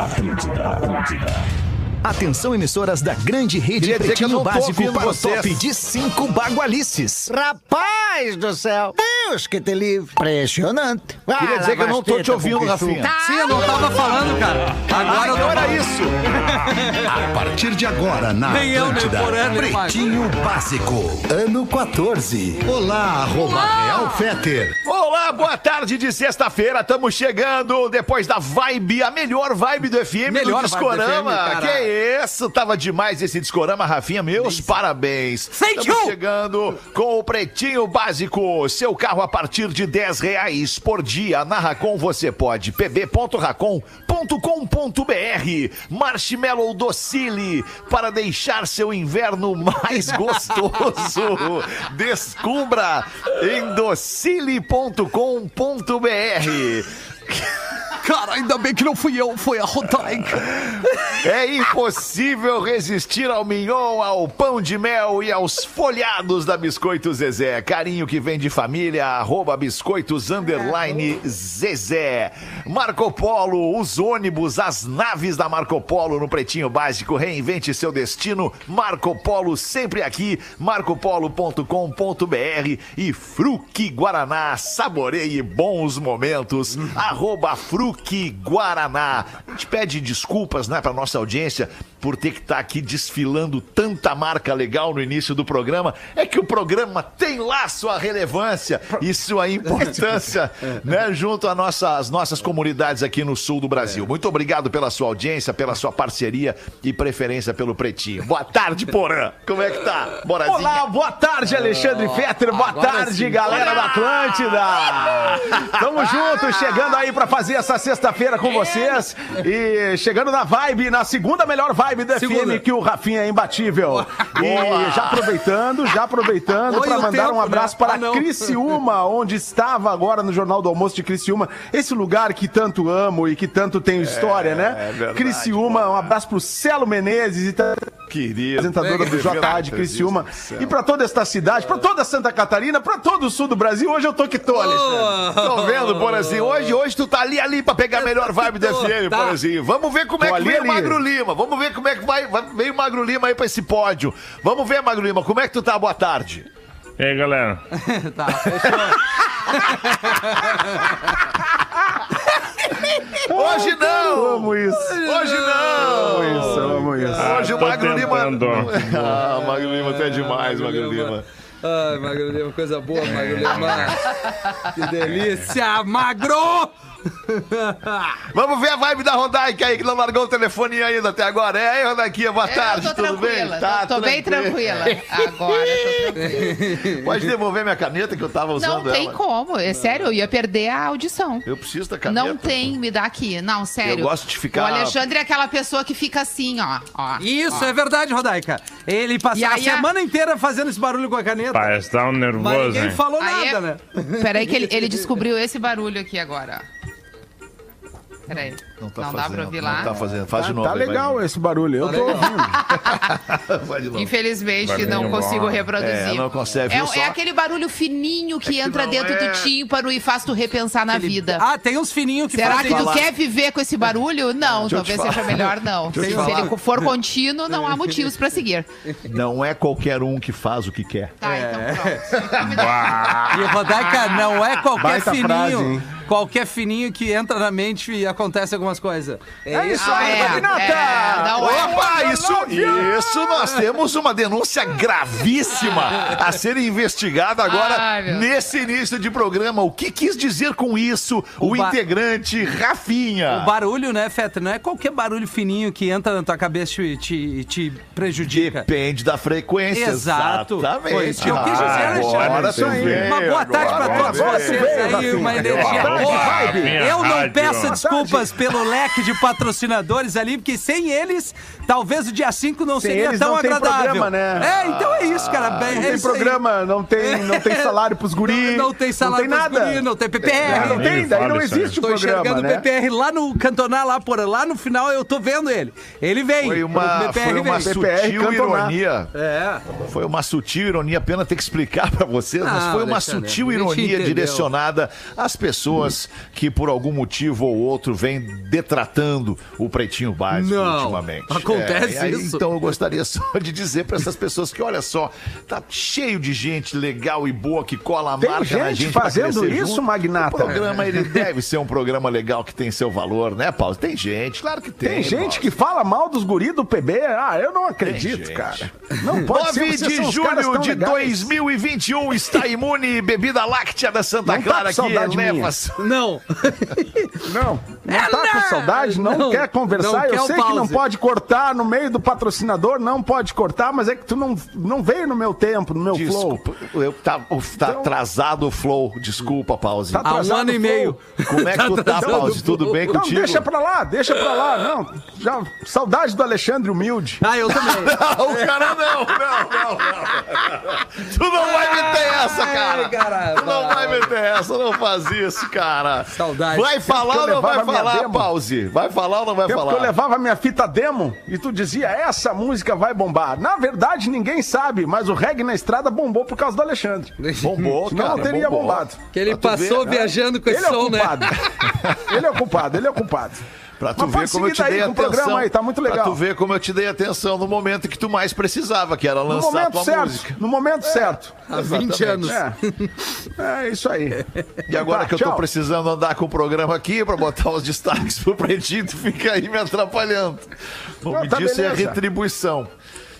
Atlântida, Atlântida. Atenção, emissoras da grande rede Queria eu Pretinho Básico para o top de cinco bagualices. Rapaz do céu! Deus que te livre! Impressionante! Queria dizer que eu não tô te ouvindo, Rafinha. Sim, eu não tava falando, cara. Agora eu Então era isso. A partir de agora, na Nem eu, nem Atlântida, mais. Pretinho Básico, ano 14. Olá, arroba Real Feter. Olá, boa tarde de sexta-feira. Estamos chegando depois da vibe, a melhor vibe do FM Melhor do vibe do Discorama. FM, cara. que isso? Tava demais esse Discorama, Rafinha. Meus parabéns. Thank Estamos you. chegando com o Pretinho Básico. Seu carro a partir de 10 reais por dia. Na Racon você pode. pb.racon.com.br Marshmallow Docile para deixar seu inverno mais gostoso. Descubra em docile.com.br. Cara, ainda bem que não fui eu, foi a Rodaica. É impossível resistir ao mignon, ao pão de mel e aos folhados da Biscoito Zezé. Carinho que vem de família, arroba biscoitos underline Zezé. Marco Polo, os ônibus, as naves da Marco Polo no Pretinho Básico. Reinvente seu destino. Marco Polo sempre aqui. marcopolo.com.br e Fruque Guaraná. Saboreie bons momentos. Arroba Fruque Guaraná. A gente pede desculpas, né, pra nossa audiência por ter que estar aqui desfilando tanta marca legal no início do programa. É que o programa tem lá sua relevância e sua importância, né, junto às nossa, às nossas comunidades aqui no sul do Brasil. Muito obrigado pela sua audiência, pela sua parceria e preferência pelo Pretinho. Boa tarde, Porã. Como é que tá, Borazinha? Olá, boa tarde, Alexandre Fetter. Boa agora tarde, sim. galera da Atlântida. Tamo junto, chegando aí pra fazer essa sexta-feira com vocês. E chegando na vibe, na segunda melhor vibe do Segunda. FM, que o Rafinha é imbatível. E já aproveitando, já aproveitando Oi, o mandar tempo, um abraço né? para Ah, não. Criciúma, onde estava agora no Jornal do Almoço de Criciúma. Esse lugar que tanto amo e que tanto tenho história, né? é verdade, Criciúma, um abraço pro Celo Menezes e Querido. apresentadora do JA de Criciúma. E pra toda esta cidade, pra toda Santa Catarina, pra todo o sul do Brasil. Hoje eu tô que tô, Alexandre. Tô vendo, Porazinho? Hoje, hoje tu tá ali, ali pra pegar a melhor vibe do FM, Tá. Porazinho. Vamos ver como é que vem o. Magro Lima. Vamos ver como é que vai, veio o Magro Lima aí pra esse pódio. Vamos ver, Magro Lima, como é que tu tá? Boa tarde. E aí, galera? Tá, fechou. Hoje não! Eu amo isso. Hoje não! Amo isso, eu amo isso. Hoje o Magro Lima. tentando. Ah, Magro Lima, tu é demais, Magro Lima. Ai, Magro Lima, coisa boa, Magro Lima. Que delícia, Magro! Vamos ver a vibe da Rodaica aí, que não largou o telefone ainda até agora. É aí, Rodaiquinha, boa tarde, eu tô tudo bem? tranquila, Tá, tô, tô bem tranquila. Agora tô tranquila. Pode devolver minha caneta que eu tava usando Não tem ela. como, é sério, eu ia perder a audição. Eu preciso da caneta. Não tem, me dá aqui. Não, sério. Eu gosto de ficar- O Alexandre é aquela pessoa que fica assim, ó. ó Isso, ó. é verdade, Rodaica. Ele passou a aí a- semana inteira fazendo esse barulho com a caneta. Pai, tá um Mas nervoso, ninguém hein? falou Aí nada, é- né? Peraí que ele, ele descobriu esse barulho aqui agora. ó. Peraí. Não, tá dá fazendo, pra ouvir Não lá. tá fazendo. Faz Tá, de novo. tá legal esse barulho, eu tô ouvindo. Infelizmente, Barulho não bom. consigo reproduzir. É, não consegue, É, viu só? é aquele barulho fininho que, que entra não dentro é- do tímpano e faz tu repensar na vida. Ah, tem uns fininhos que Será fazem que tu falar. quer viver com esse barulho? Não, talvez seja melhor não. Se ele for contínuo, não há motivos pra seguir. Não é qualquer um que faz o que quer. Tá, então pronto. Então dá- E Rodaica, não é qualquer fininho. qualquer fininho que entra na mente e acontece algumas coisas. É isso Ah, aí, é, Magnata! é, é. Opa, isso, isso nós temos uma denúncia gravíssima a ser investigada agora Ai, nesse início de programa. O que quis dizer com isso o, O integrante Rafinha? O barulho, né, Feta? Não é qualquer barulho fininho que entra na tua cabeça e te, te prejudica. Depende da frequência. Exato. Exatamente. Foi isso que eu quis dizer, Ah, Alexandre. Isso Uma boa tarde pra agora todos vocês aí, uma energia Boa. Eu não peço desculpas pelo leque de patrocinadores ali, porque sem eles, talvez o dia 5 não Sem seria eles tão não tem agradável. programa, né? É, então é isso, cara. Bem, Não é tem aí. programa, não tem, não tem salário pros guri. Não, não tem salário não tem pros nada. guri, não tem PPR. É, não tem, daí não existe o Tô programa, enxergando né? o PPR lá no cantonar, lá, por, lá no final eu tô vendo ele. Ele vem. Foi uma, O PPR foi uma vem. PPR sutil cantonar. ironia. É. Foi uma sutil ironia, pena ter que explicar pra vocês, mas Não, foi uma sutil ironia direcionada às pessoas pessoas que por algum motivo ou outro vêm detratando o Pretinho Básico Não, ultimamente. acontece É, aí, isso. Então eu gostaria só de dizer para essas pessoas que, olha só, tá cheio de gente legal e boa que cola a Tem marca na gente gente pra fazendo isso, junto. Magnata? O programa, ele deve ser um programa legal que tem seu valor, né, Paulo? Tem gente, claro que tem. Tem gente Paulo. que fala mal dos guri do PB. Ah, eu não acredito, gente. cara. Não pode 9 ser. de julho de legais. 2021 está imune bebida láctea da Santa Não tá Clara com que saudade eleva minha. Não. Não, não tá com saudade, não, Não, quer conversar. não eu quer sei que não pause. pode cortar no meio do patrocinador, não pode cortar, mas é que tu não, não veio no meu tempo, no meu flow. Desculpa, eu, tá, tá Então- atrasado o flow. Desculpa, Pause. Tá Há um atrasado ano e meio. Como é que tu tá, Pause? o Tudo flow. bem Não, contigo? deixa pra lá, deixa pra lá. Não, já, saudade do Alexandre Humilde. Ah, eu também. Não, o cara não, não, não, não. Tu não vai meter essa, cara. Ai, caralho. Tu não vai meter essa, não faz isso, cara. Saudade. Vai falar ou não vai falar, demo. Pause? Vai falar ou não vai Tempo que eu falar? levava minha fita demo e tu dizia, essa música vai bombar. Na verdade, ninguém sabe, mas o reggae na estrada bombou por causa do Alexandre. Bombou, Senão cara. não teria bombou. bombado. Que ele tu ver, passou né? viajando com esse Ele é o som, né? culpado. ele é o culpado, ele é o culpado. Pra tu Mas ver como eu te dei daí com o atenção. programa aí, tá muito Pra legal. tu ver como eu te dei atenção no momento que tu mais precisava, que era lançar a momento tua certo, música. no momento certo. Há 20 anos. É. é isso aí. E agora Tá, que eu tô tchau. precisando andar com o programa aqui pra botar os destaques pro pretinho, tu fica aí me atrapalhando. O nome tá disso é beleza. retribuição.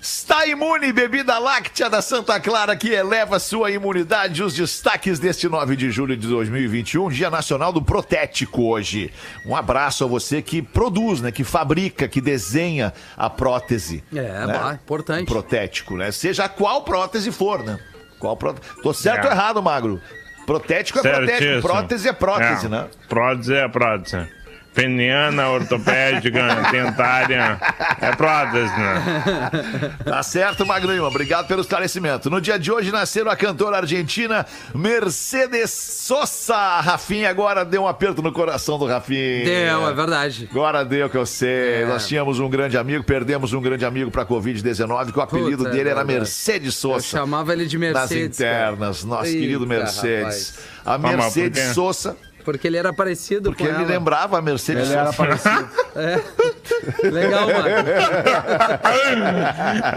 Está imune, bebida láctea da Santa Clara que eleva sua imunidade. Os destaques deste 9 de julho de 2021, Dia Nacional do Protético hoje. Um abraço a você que produz, né, que fabrica, que desenha a prótese. É, né? bah, importante. Protético, né? Seja qual prótese for, né? Qual pró... Tô certo É. ou errado, Magro? Protético é protético, Certíssimo. prótese é prótese, É, né? Prótese é prótese. Peniana, ortopédica, dentária, é prótese, né? Tá certo, Magrinho. Obrigado pelo esclarecimento. No dia de hoje nasceram a cantora argentina Mercedes Sosa. A Rafinha agora deu um aperto no coração do Rafinha. Deu, é verdade. Agora deu que eu sei. É. Nós tínhamos um grande amigo, perdemos um grande amigo pra Covid-19, que o apelido Puta, é dele era. Mercedes Eu Sosa. chamava ele de Nas Mercedes. cara. internas, nosso Eita, querido Mercedes. A mas por Mercedes? Sosa, Porque ele era parecido porque com ele ela. lembrava a Mercedes Ele era parecido. Legal, mano.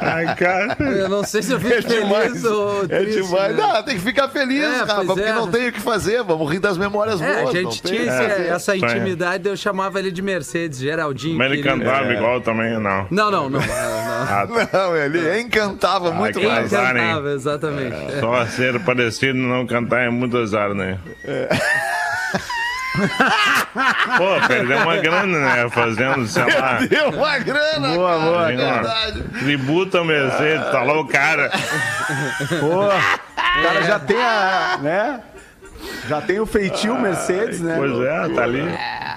Ai, cara. Eu não sei se eu fico É demais. feliz ou É triste, demais. né? Não, tem que ficar feliz, É, porque é. não tem o que fazer. Vamos rir das memórias É, boas. a não gente tem tinha esse- essa intimidade, eu chamava ele de Mercedes, Geraldinho. Mas ele cantava igual também, não. Não, não, não. não. Ah, tá. Não, ele encantava muito que mais. azar, hein? Cantava, exatamente. É. Só ser parecido e não cantar é muito azar, né? Pô, perdeu uma grana, né? Fazendo, sei lá. Deu uma grana, Boa, cara, boa, é cara. verdade. Tributa Mercedes, tá lá o cara. Pô, o cara já tem a, né? Já tem o feitio Mercedes, né? Pois é, tá ali.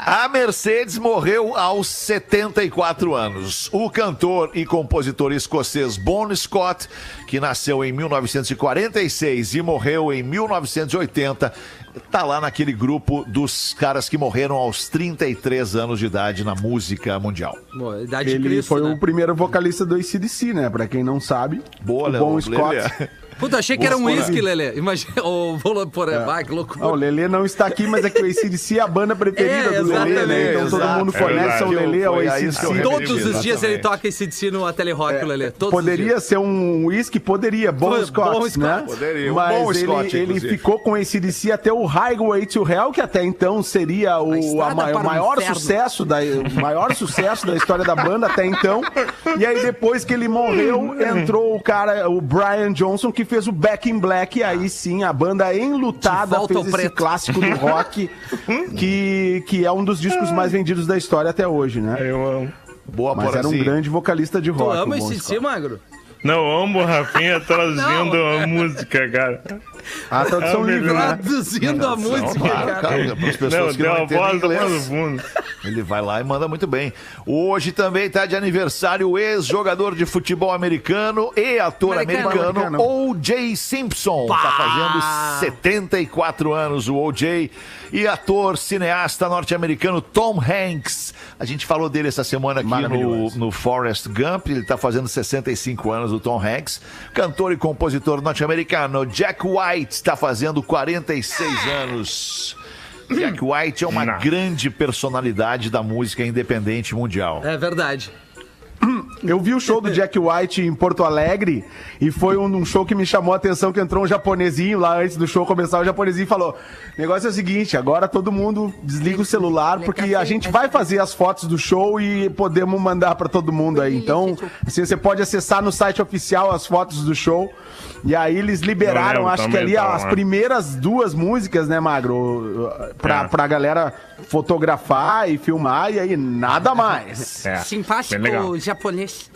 A Mercedes morreu aos 74 anos. O cantor e compositor escocês Bon Scott, que nasceu em 1946 e morreu em 1980, tá lá naquele grupo dos caras que morreram aos 33 anos de idade na música mundial. Bom, idade de Ele Cristo, foi né? o primeiro vocalista do ACDC, né? Pra quem não sabe. Boa, o Bom Lelê. Puta, achei que era um Vou uísque, Lelê. Imagina. Ô, vou por ah, que loucura. Ah, o Lelê não está aqui, mas é que o ACDC é a banda preferida É, do Lelê, né? Então todo mundo É fornece ao. Lelê ao ACDC. Todos os dias ele toca esse DC no Telerock, o Lelê. Todos os Poderia dias. ser um uísque, poderia, Bom Scott, né? Poderia, um Mas bom ele, Scott, ele inclusive. ficou com esse DC até o Highway to Hell, que até então seria o, a o o maior inferno. sucesso da o maior sucesso da história da banda até então. E aí depois que ele morreu, entrou o cara, o Brian Johnson, que fez o Back in Black, e aí sim a banda enlutada fez esse preto. clássico do rock, que, que é um dos discos mais vendidos da história até hoje, né? Eu amo. Boa, Mas era um grande vocalista de Tu rock. ama o Bon esse Magro? Não, eu amo o Rafinha traduzindo a música, cara. A tradução É livre, melhor. né? Traduzindo a música, cara. cara, para as pessoas Não, que não entendem voz lá no inglês. fundo. Ele vai lá e manda muito bem. Hoje também está de aniversário o ex-jogador de futebol americano e ator Americano. americano, O.J. Simpson. Está fazendo 74 anos o O.J. E ator, cineasta norte-americano Tom Hanks. A gente falou dele essa semana aqui no, no Forrest Gump. Ele está fazendo 65 anos, o Tom Hanks. Cantor e compositor norte-americano Jack White está fazendo 46 anos. Jack White é uma Não. grande personalidade da música independente mundial. É verdade. Eu vi o show do Jack White em Porto Alegre e foi um, um show que me chamou a atenção que entrou um japonesinho lá antes do show começar, o japonesinho falou: "O negócio é o seguinte, agora todo mundo desliga o celular porque a gente vai fazer as fotos do show e podemos mandar pra todo mundo aí. Então, assim, você pode acessar no site oficial as fotos do show. E aí eles liberaram, lembro acho que ali tava as lá. primeiras duas músicas, né, Magro? Pra, É. pra galera fotografar e filmar e aí nada mais. É, Simpático japonês.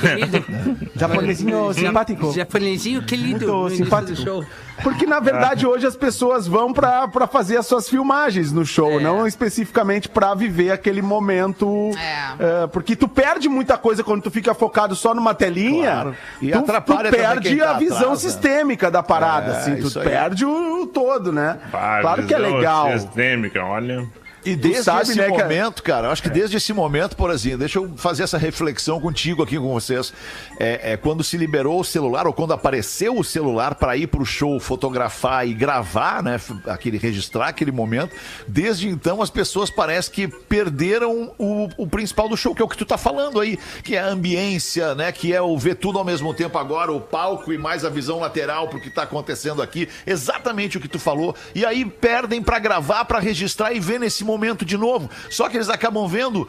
Querido. Japonesinho simpático. Japonesinho querido. Muito simpático. show. Porque, na verdade, hoje as pessoas vão pra, pra fazer as suas filmagens no show, É. não especificamente pra viver aquele momento. É. é, porque tu perde muita coisa quando tu fica focado só numa telinha. Claro. E tu, atrapalha tu perde quem tá a visão atrás, né? sistêmica da parada, É, assim. Tu perde o, o todo, né? Claro que é visão legal. Sistêmica, olha. E desde sabe, esse né, momento, cara, eu acho que desde esse momento, por exemplo, deixa eu fazer essa reflexão contigo aqui com vocês. É, é quando se liberou o celular, ou quando apareceu o celular para ir pro show fotografar e gravar, né? Aquele, registrar aquele momento. Desde então, as pessoas parece que perderam o, o principal do show, que é o que tu tá falando aí, que é a ambiência, né? Que é o ver tudo ao mesmo tempo agora, o palco e mais a visão lateral pro que tá acontecendo aqui. Exatamente o que tu falou. E aí perdem pra gravar, pra registrar e ver nesse momento de novo. Só que eles acabam vendo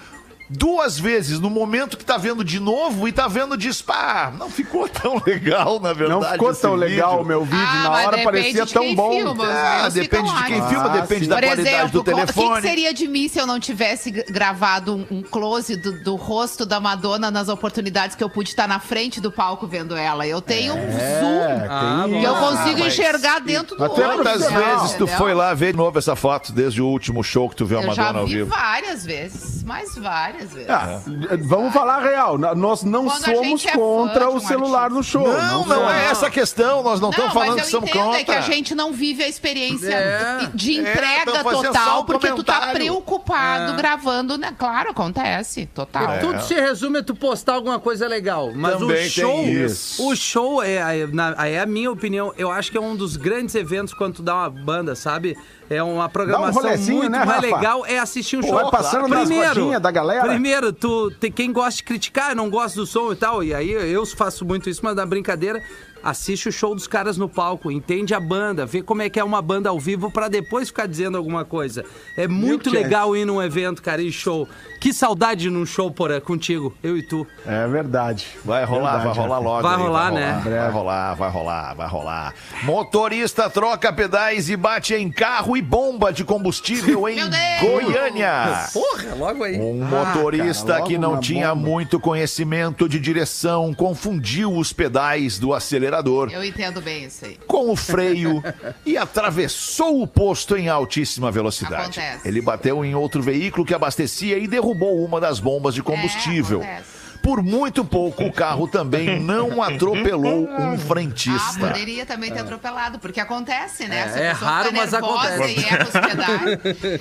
duas vezes no momento que tá vendo de novo e tá vendo de pá, não ficou tão legal, na verdade. Não ficou tão legal o vídeo. meu vídeo, Ah, na hora parecia tão bom. filma, Ah, meus depende de quem lá. filma, Ah, depende sim. da Por qualidade exemplo, do qual- o que, telefone. que seria de mim se eu não tivesse gravado um, um close do, do rosto da Madonna nas oportunidades que eu pude estar na frente do palco vendo ela? Eu tenho um zoom Ah, que eu isso. consigo mas- enxergar dentro do Mas tu é olho. Quantas vezes tu foi lá ver de novo essa foto desde o último show que tu viu a Eu já Madonna ao vi vivo? várias vezes, mas várias vezes. Ah, vamos falar real. Nós não Quando somos é contra o celular no show. Não, não é essa a questão. Nós não estamos falando que somos contra. é que a gente não vive a experiência É. de É, entrega só total, um porque tu tá comentário. preocupado É. gravando, né? Claro, acontece, total. Tudo se resume a tu postar alguma coisa legal. Mas Também o show. O show é, é, na- é a minha opinião. Eu acho que é um dos grandes eventos quando tu dá uma banda, sabe? É uma programação rolezinho, muito né, mais legal. É assistir um Pô, show. vai passando nas rodinhas da galera. Primeiro, tu tem quem gosta de criticar, não gosta do som e tal. E aí eu faço muito isso, mas na brincadeira. Assiste o show dos caras no palco, entende a banda, vê como é que é uma banda ao vivo pra depois ficar dizendo alguma coisa. É muito Chance? legal ir num evento, cara, e show. Que saudade num show, porra, contigo, eu e tu. É verdade. Vai rolar, Verdade, vai rolar logo. Vai aí, rolar, né? Vai rolar, vai rolar, vai rolar. Motorista troca pedais e bate em carro e bomba de combustível em Meu Deus! Goiânia. Porra, logo aí. Um motorista cara, logo que não tinha bomba. muito conhecimento de direção confundiu os pedais do acelerador Eu entendo bem isso aí. com o freio e atravessou o posto em altíssima velocidade. Acontece. Ele bateu em outro veículo que abastecia e derrubou uma das bombas de combustível. É. Por muito pouco, o carro também não atropelou um Ah, frentista. poderia também ter atropelado, porque acontece, né? É, Se a é pessoa raro, fica mas nervosa acontece. E.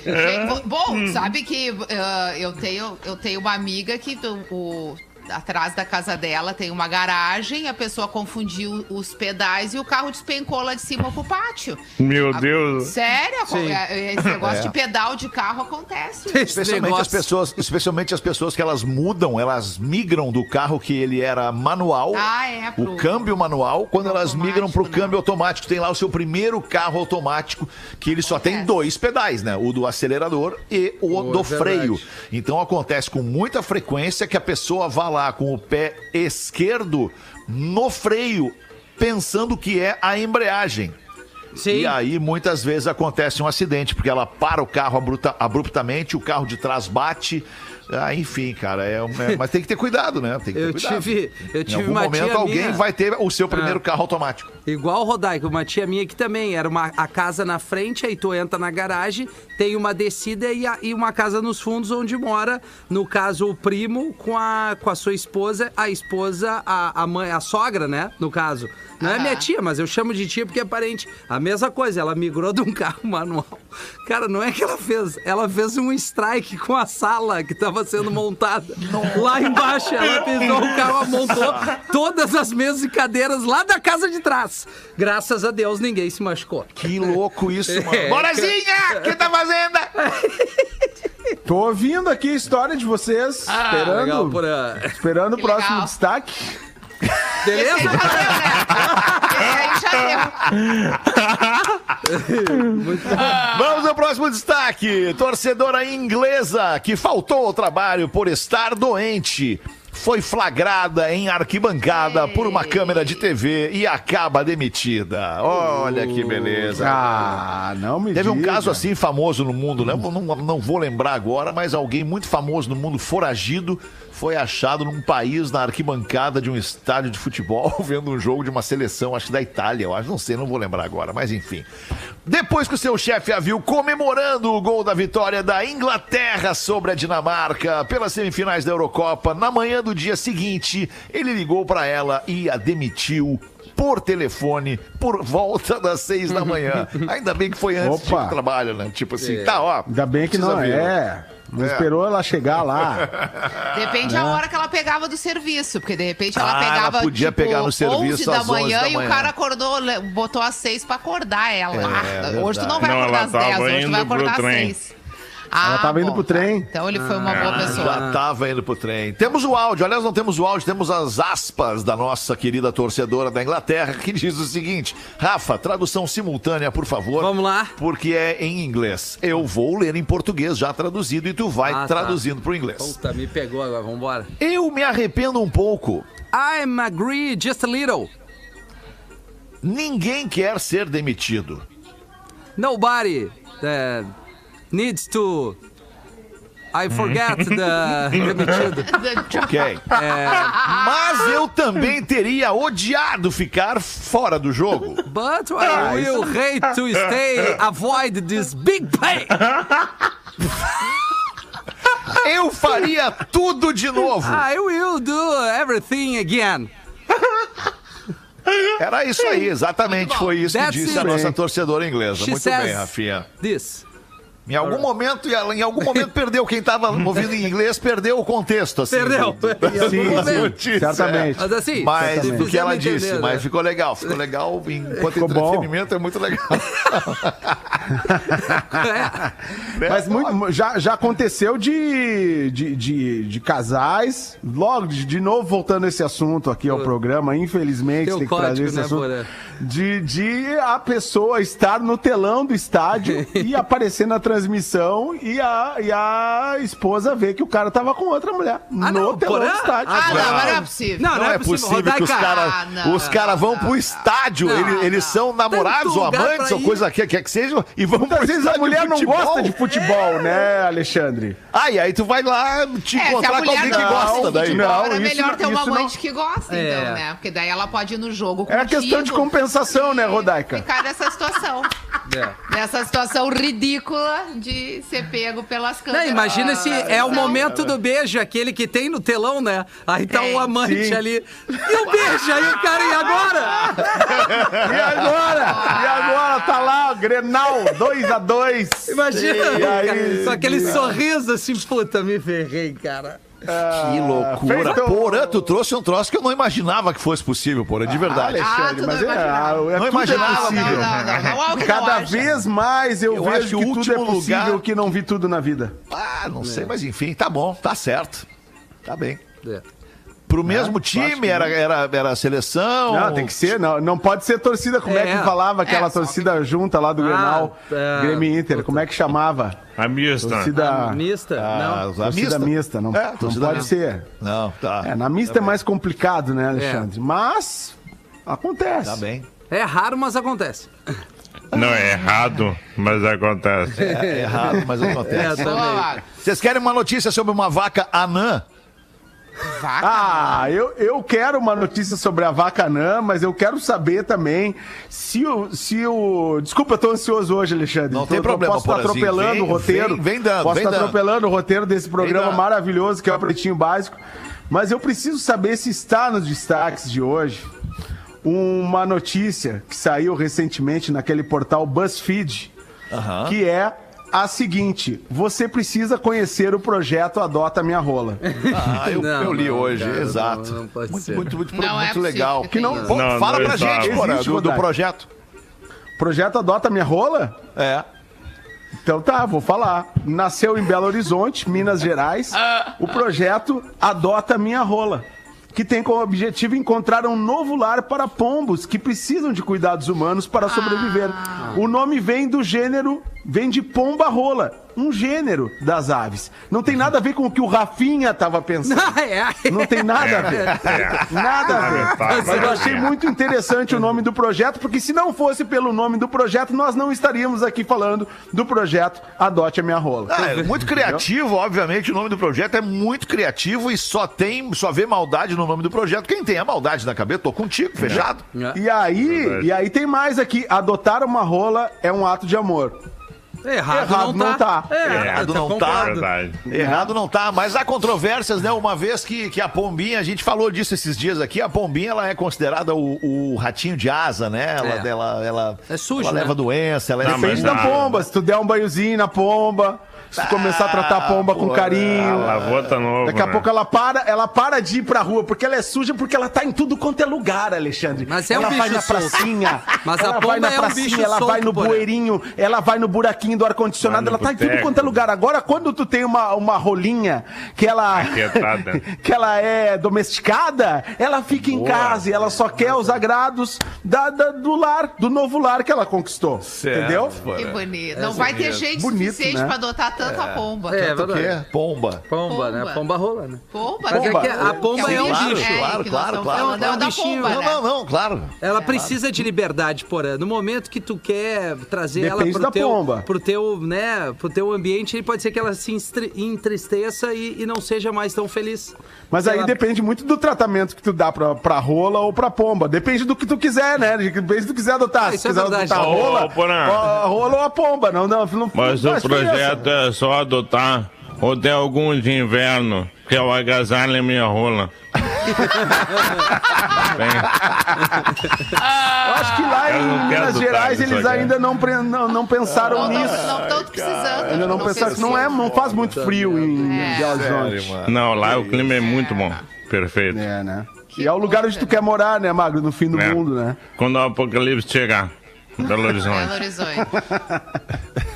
Gente, Bom, sabe que ah, eu, tenho, eu tenho uma amiga que o- atrás da casa dela tem uma garagem, a pessoa confundiu os pedais e o carro despencou lá de cima pro pátio. Meu A- Deus. Sério? Sim. É, Esse negócio de pedal de carro acontece. Especialmente as, pessoas, especialmente as pessoas que elas mudam, elas migram do carro que ele era manual, Ah, é, pro- o câmbio manual, quando pro elas migram pro né? câmbio automático. Tem lá o seu primeiro carro automático, que ele só tem dois pedais, né? O do acelerador e o Pô, do é verdade. freio. Então acontece com muita frequência que a pessoa vá lá com o pé esquerdo no freio, pensando que é a embreagem. Sim. E aí, muitas vezes acontece um acidente, porque ela para o carro abruta- abruptamente, o carro de trás bate. Ah, enfim, cara, é, é- mas tem que ter cuidado, né? Tem que ter Eu cuidado. tive- eu em tive algum uma momento alguém minha- vai ter o seu primeiro É. carro automático. Igual o Rodaico, uma tia minha que também era uma, a casa na frente, aí tu entra na garagem, tem uma descida e, a- e uma casa nos fundos onde mora, no caso, o primo com a, com a sua esposa, a esposa, a, a mãe, a sogra, né? No caso. Não é minha tia, mas eu chamo de tia porque é parente. A mesma coisa, ela migrou de um carro manual. Cara, não é que ela fez, ela fez um strike com a sala que estava sendo montada. Lá embaixo, ela pisou o carro, montou todas as mesas e cadeiras lá da casa de trás. Graças a Deus, ninguém se machucou. Que louco isso, mano. É. Borazinha, o que tá fazendo? Fazenda? Tô ouvindo aqui a história de vocês. esperando Ah, Legal, por esperando o próximo legal. destaque. Esse aí Beleza? já deu, né? Esse aí já deu. Vamos ao próximo destaque. Torcedora inglesa que faltou ao trabalho por estar doente. Foi flagrada em arquibancada por uma câmera de TV e acaba demitida. Olha que beleza. Ah, não me Teve um diga. caso assim famoso no mundo, né? Não, não vou lembrar agora, mas alguém muito famoso no mundo, foragido, foi achado num país na arquibancada de um estádio de futebol, vendo um jogo de uma seleção, acho que da Itália, eu acho, não sei, não vou lembrar agora, mas enfim. Depois que o seu chefe a viu comemorando o gol da vitória da Inglaterra sobre a Dinamarca pelas semifinais da Eurocopa, na manhã do dia seguinte, ele ligou pra ela e a demitiu por telefone por volta das seis da manhã. Ainda bem que foi antes do trabalho, né? Tipo assim, É. tá, ó. Ainda bem que não ver. é. Não É. esperou ela chegar lá. Depende a hora que ela pegava do serviço, porque de repente ela Ah, ela pegava podia tipo, pegar no serviço 11 da às 11 manhã da e manhã. o cara acordou, botou às 6 pra acordar ela. Ah, hoje tu não vai Não, acordar ela às 10, tava hoje tu vai acordar às trem. 6. Ah, Ela tava indo bom, pro tá. trem. Então ele foi uma boa pessoa. Já tava indo pro trem. Temos o áudio, aliás, não temos o áudio, temos as aspas da nossa querida torcedora da Inglaterra, que diz o seguinte: Rafa, tradução simultânea, por favor. Vamos lá. Porque é em inglês. Eu vou ler em português já traduzido e tu vai Ah, tá. traduzindo pro inglês. Puta, me pegou agora, vambora. Eu me arrependo um pouco. I'm agree just a little. Ninguém quer ser demitido. Nobody uh, needs to. I forget the demitido. Ok. Mas eu também teria odiado ficar fora do jogo. But I will hate to stay, avoid this big pay. Eu faria tudo de novo. I will do everything again. Era isso aí, exatamente. Foi isso que disse a nossa torcedora inglesa. She Muito bem, Rafinha. This. Em algum momento, em algum momento perdeu. Quem estava ouvindo em inglês perdeu o contexto. Assim, Perdeu. do- Sim, certamente. Mas assim, Mas o que ela entender, disse, né? mas ficou legal, ficou legal. Enquanto Ficou bom. entretenimento é muito legal. É. Mas muito- já, já aconteceu de, de, de, de casais. Logo, de, de novo, voltando esse assunto aqui ao programa, infelizmente, Tem tem que trazer esse né, assunto. De, de a pessoa estar no telão do estádio e aparecer na transmissão e a, e a esposa ver que o cara tava com outra mulher Ah, no não, telão do estádio. Ah, não, mas não é possível. Não, Não, é possível que os caras Ah, os cara vão não, pro estádio. Não, eles, eles não. são namorados Tanto ou amantes ou coisa que quer que seja e vão Muitas pro vezes a mulher não gosta de futebol, né, Alexandre? Ah, e aí tu vai lá te É, encontrar com alguém que gosta daí. Não, isso melhor ter uma amante que gosta, É. então, né? Porque daí ela pode ir no jogo É a questão de contigo compensação, né, Rodaica? Ficar nessa situação. É. Nessa situação ridícula de ser pego pelas Não, câmeras. imagina se é o Não. momento do beijo, aquele que tem no telão, né? Aí tá Tem. o amante Sim. ali. E o beijo, aí o cara, e agora? E agora? E agora tá lá, Grenal 2x2. Imagina, E cara, aí, com aquele sorriso assim, puta, me ferrei, cara. Que loucura. feito- Porã, tu trouxe um troço que eu não imaginava que fosse possível, Porã, de verdade. Ah, Alexandre, mas não é, imaginava. é, Não imaginava, é Não, possível. não, não, não, não, é o que Cada não acha. vez mais eu, Eu vejo acho que que, tudo é possível lugar- que não vi tudo na vida. Ah, não sei, mas enfim, tá bom, tá certo. Tá bem. É. Pro mesmo que time, era, era, era a seleção. Não, tem que ser, não, não pode ser torcida. Como é, É. que falava aquela É, torcida junta lá do Ah, Grenal, é, Grêmio Inter? Como é que chamava? A mista. Torcida, Mista? Ah, não. a torcida mista. Não, É, não torcida pode mista. ser. Não, tá. É, na mista é mais complicado, né, Alexandre? Mas acontece. Tá bem. É raro, mas acontece. Não é errado, mas acontece. É errado, mas É, acontece. Vocês querem uma notícia sobre uma vaca anã? Vaca. Ah, eu, eu quero uma notícia sobre a vaca anã, mas eu quero saber também se o. Se o... Desculpa, eu tô ansioso hoje, Alexandre. Não Tô- tem problema, Posso estar Porazinho. atropelando Vem, o roteiro. vem, vem dando, Posso vem estar dando. atropelando o roteiro desse programa maravilhoso que é o Pretinho Básico. Mas eu preciso saber se está nos destaques de hoje uma notícia que saiu recentemente naquele portal BuzzFeed, que é a seguinte: você precisa conhecer o projeto Adota Minha Rola. Ah, eu, Não, eu li não, hoje, cara, exato. não, não pode muito, ser. muito, muito, Não muito é possível legal. que não, pô, Não, fala não pra gente, Existe, do, do projeto. Projeto Adota Minha Rola? É. Então tá, vou falar. Nasceu em Belo Horizonte, Minas Gerais. O projeto Adota Minha Rola, que tem como objetivo encontrar um novo lar para pombos que precisam de cuidados humanos para sobreviver. O nome vem do gênero, vem de pomba rola, um gênero das aves. Não tem nada a ver com o que o Rafinha estava pensando. É. Não tem nada a ver. Nada a ver. Mas eu achei muito interessante o nome do projeto, porque se não fosse pelo nome do projeto, nós não estaríamos aqui falando do projeto Adote a Minha Rola. Ah, é muito criativo, obviamente, o nome do projeto é muito criativo e só tem, só vê maldade no nome do projeto. Quem tem a maldade na cabeça, tô contigo, fechado. E aí, e aí tem mais aqui. Adotar uma rola é um ato de amor. Errado, Errado não, não tá. tá. É, Errado eu não tá. Verdade. Errado não tá, mas há controvérsias, né? Uma vez que, que a pombinha, a gente falou disso esses dias aqui, a pombinha ela é considerada o, o ratinho de asa, né? Ela, É. ela, ela, É sujo, ela né? leva doença, ela é Não, Depende da pomba. Se tu der um banhozinho na pomba, se tu começar a tratar a pomba com A carinho. lavou tá novo, Daqui a né? pouco ela para, ela para de ir pra rua, porque ela é suja, porque ela tá em tudo quanto é lugar, Alexandre. Mas é um ela vai bicho na solto. pracinha, Mas a ela pomba vai na é um pracinha, bicho ela vai no bueirinho, ela vai no buraquinho do ar-condicionado, Vai ela tá em tudo boteco. quanto é lugar. Agora, quando tu tem uma, uma rolinha que ela, que ela é domesticada, ela fica em Boa. casa e ela só quer os agrados da, da- do lar, do novo lar que ela conquistou. Certo, Entendeu? Que bonito. Não vai ter gente Bonito, suficiente né? pra adotar tanta pomba. É, Tanto que verdade. é pomba. Pomba, né? Pomba. Pomba rola, né? Pomba. Mas é Pomba. que a pomba é um claro, bicho. claro, claro, claro. falando, É um bichinho. pomba, Não, né? não, não, claro. Ela precisa de liberdade, porã. No momento que tu quer trazer Depende ela pro da teu, pomba. pro teu, né, pro teu ambiente, pode ser que ela se entristeça e, e não seja mais tão feliz. Mas aí Ela- depende muito do tratamento que tu dá pra, pra rola ou pra pomba. Depende do que tu quiser, né? Depende do que tu quiser adotar. Ah, Se é quiser verdade. adotar a rola, Porã. a rola ou a pomba. Não, não, não Mas não o projeto é só adotar ou tem algum de inverno, que é o agasalho minha rola. Eu acho que lá Eu não em quero Minas Gerais eles aqui. ainda não, pre- não, não pensaram Não nisso. estão precisando. Ainda não pensaram que não, é, não faz muito frio em É. Belo Horizonte. Não, lá o clima é muito bom. Perfeito. É, né? E é o lugar onde tu quer morar, né, Magro? No fim do É. mundo, né? Quando o apocalipse chegar. Belo Belo Horizonte. Horizonte.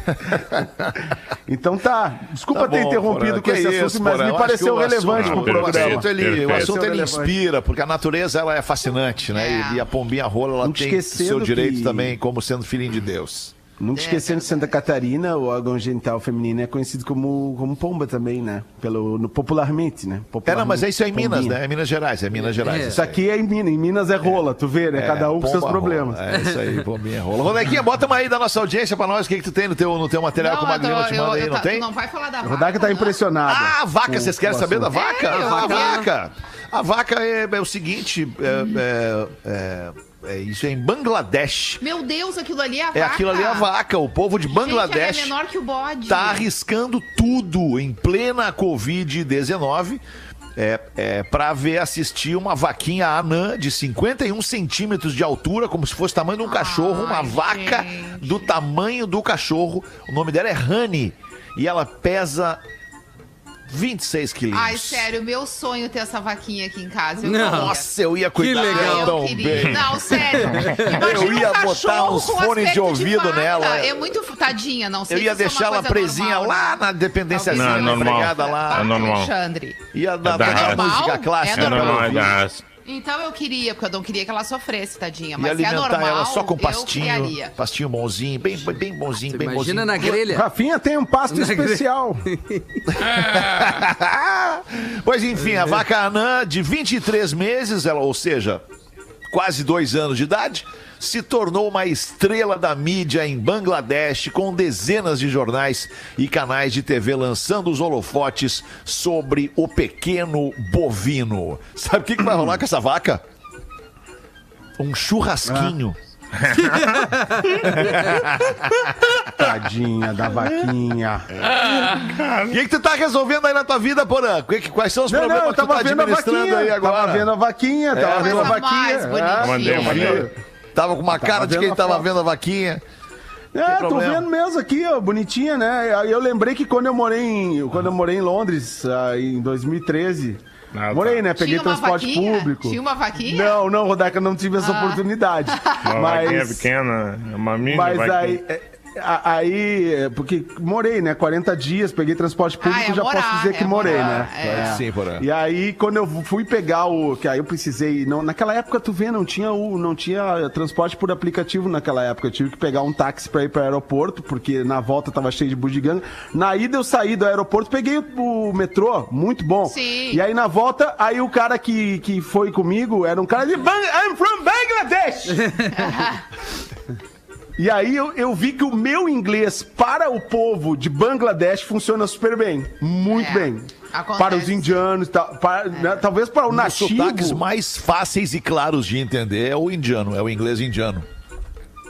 Então tá. Desculpa Tá ter bom, interrompido Porã, com esse assunto, isso, mas Porã, me pareceu relevante assunto- pro perfeito. O programa. assunto, ele, o assunto ele inspira, porque a natureza ela é fascinante, né? É. E, e a pombinha rola ela Não tem seu direito que- também como sendo filhinho de Deus. Nunca É, esquecendo que Santa Catarina, o órgão genital feminino é conhecido como, como pomba também, né? Pelo, no- popularmente, né? É, não, mas é isso é em Minas, Pombinha. né? É Minas Gerais, é Minas Gerais. É. Isso aqui é em Minas, em Minas é rola, tu vê, né? É, Cada um com seus pomba problemas. rola. É isso aí, pombinha rola. Rodequinha, bota uma aí da nossa audiência pra nós. O que, que tu tem no teu, no teu material que o Magrino te manda aí, eu não tá- tem? Não vai falar da A Rodaica tá não? impressionada. Ah, a vaca, vocês querem saber da vaca? É, a vaca. A vaca é, é o seguinte, é, é- é- é isso é em Bangladesh. Meu Deus, aquilo ali é a vaca. É aquilo ali a vaca. O povo de Gente, ela Bangladesh é menor que o bode. tá arriscando tudo em plena Covid-19 é, é, para ver assistir uma vaquinha anã de 51 centímetros de altura, como se fosse o tamanho de um cachorro, uma Ai, vaca gente. do tamanho do cachorro. O nome dela é Honey e ela pesa 26 quilinhos. Ai, sério, meu sonho é ter essa vaquinha aqui em casa. Eu Não. Nossa, eu ia cuidar legal. eu tão queria. bem. Não, sério. Imagina Eu ia um botar uns fones de ouvido vaca. nela. É muito tadinha, não sei Eu ia é deixar ela presinha normal, lá né? na dependência Não, é normal. empregada lá. É normal. Alexandre. Ia dar, É da música Normal? clássica É É ela normal, é ouvir. Então eu queria, porque eu não queria que ela sofresse, tadinha. E Mas se é alimentar normal, ela só com pastinho, pastinho bonzinho, bem, bem bonzinho, bem Imagina bonzinho. na grelha. Rafinha tem um pasto Na especial. pois enfim, a vaca anã de 23 meses, ela, ou seja, quase dois anos de idade, se tornou uma estrela da mídia em Bangladesh, com dezenas de jornais e canais de TV lançando os holofotes sobre o pequeno bovino. Sabe o que, que vai rolar com essa vaca? Um churrasquinho. Tadinha da vaquinha. O que, que tu tá resolvendo aí na tua vida, Porã? Que- Quais são os Não, problemas não, que tu tava tá vendo a administrando vaquinha. aí agora? Tava vendo a vaquinha, tava vendo a vaquinha. mais bonitinha. Mandei, mandei. Tava com uma cara de quem a tava foto. vendo a vaquinha. É, tô vendo mesmo aqui, ó, bonitinha, né? Eu lembrei que quando eu morei em, quando eu morei em Londres, em 2013, Ah, tá. morei, né? Peguei transporte vaquinha? público. Tinha uma vaquinha? Não, não, Rodaca, não tive essa Ah. oportunidade. Uma vaquinha mas pequena, uma mini mas vaquinha. aí, é, aí, é, porque morei, né? 40 dias, peguei transporte público, Ah, é já posso morar, dizer que é morei, morar, né? é. Sim, porra. E aí, quando eu fui pegar o. Que aí eu precisei. Não, naquela época, tu vê, não tinha o. Não tinha transporte por aplicativo naquela época. Eu tive que pegar um táxi pra ir pro aeroporto, porque na volta tava cheio de bugiganga. Na ida eu saí do aeroporto, peguei o, o metrô, muito bom. Sim. E aí na volta, aí o cara que, que foi comigo era um cara de. I'm from Bangladesh! E aí eu, eu vi que o meu inglês para o povo de Bangladesh funciona super bem. Muito É, bem. acontece. Para os indianos, tal, para- né, talvez para o Os nativo. sotaques mais fáceis e claros de entender é o indiano, é o inglês indiano.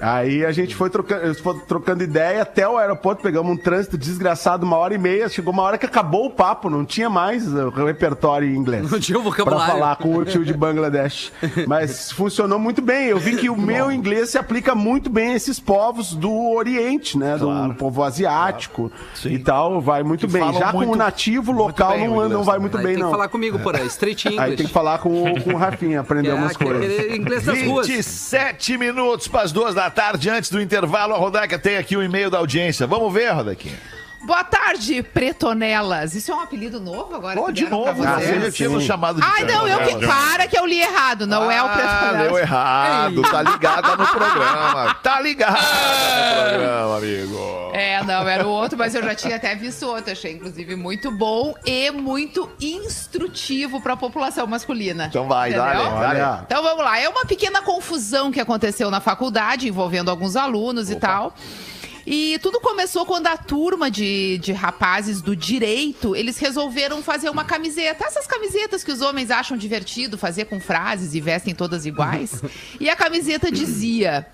Aí a gente foi trocando, foi trocando ideia até o aeroporto, pegamos um trânsito desgraçado, uma hora e meia. Chegou uma hora que acabou o papo, não tinha mais o repertório em inglês. Não tinha o vocabulário. Pra falar com o tio de Bangladesh. Mas funcionou muito bem. Eu vi que o meu inglês se aplica muito bem a esses povos do Oriente, né? Do povo asiático Sim. e tal. Vai muito Que bem. Já muito- como nativo muito local bem o não, não vai também. muito Aí bem, tem não. que falar comigo, porra. Street English. Aí tem que falar com, o- com o Rafinha, aprender É, umas coisas. inglês das ruas. 27 minutos para as duas da tarde, antes do intervalo, a Rodaca tem aqui o e-mail da audiência. Vamos ver, Rodaquinha? Boa tarde, pretonelas. Isso é um apelido novo agora? Pô, que de novo, vocês? você já tinha nos chamado de Ai, não, eu que. Para que eu li errado. Não é o Ah, pretonelas. deu errado, tá ligada no programa. Tá ligada no programa, amigo. É, não, era o outro, mas eu já tinha até visto outro. Achei, inclusive, muito bom e muito instrutivo pra população masculina. Então vai, dale. Olha. Então vamos lá. É uma pequena confusão que aconteceu na faculdade, envolvendo alguns alunos e tal. E tudo começou quando a turma de, de rapazes do direito, eles resolveram fazer uma camiseta. Essas camisetas que os homens acham divertido fazer com frases e vestem todas iguais. e a camiseta dizia...